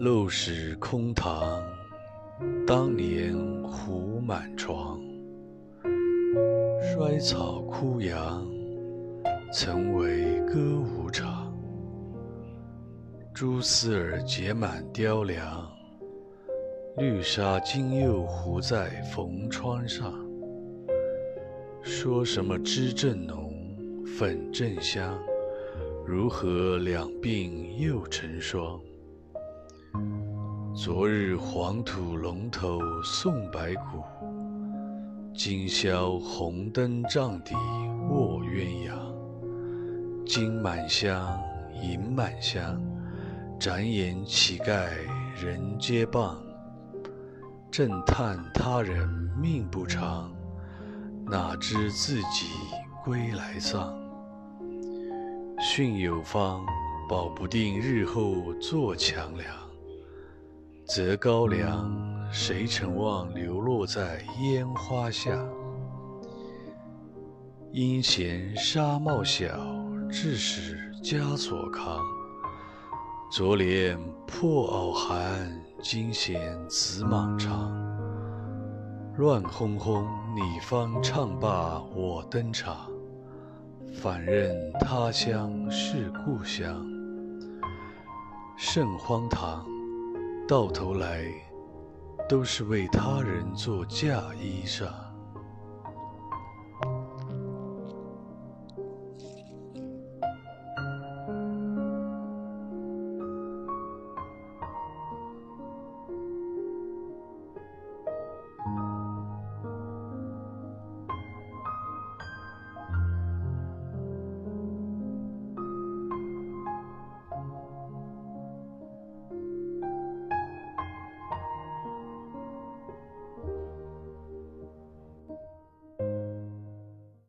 陋室空堂，当年胡满床。衰草枯杨，曾为歌舞场。蛛丝儿结满雕梁，绿纱今又糊在缝窗上。说什么脂正浓，粉正香，如何两鬓又成霜？昨日黄土龙头送白骨，今宵红灯帐底卧鸳鸯。金满箱，银满箱，展眼乞丐人皆谤。正叹他人命不长，哪知自己归来丧。训有方，保不定日后做强梁。择高粱，谁曾望流落在烟花下？因嫌纱帽小，致使枷锁扛。昨怜破袄寒，今嫌紫蟒长。乱哄哄，你方唱罢我登场，反认他乡是故乡，甚荒唐！到头来，都是为他人做嫁衣裳。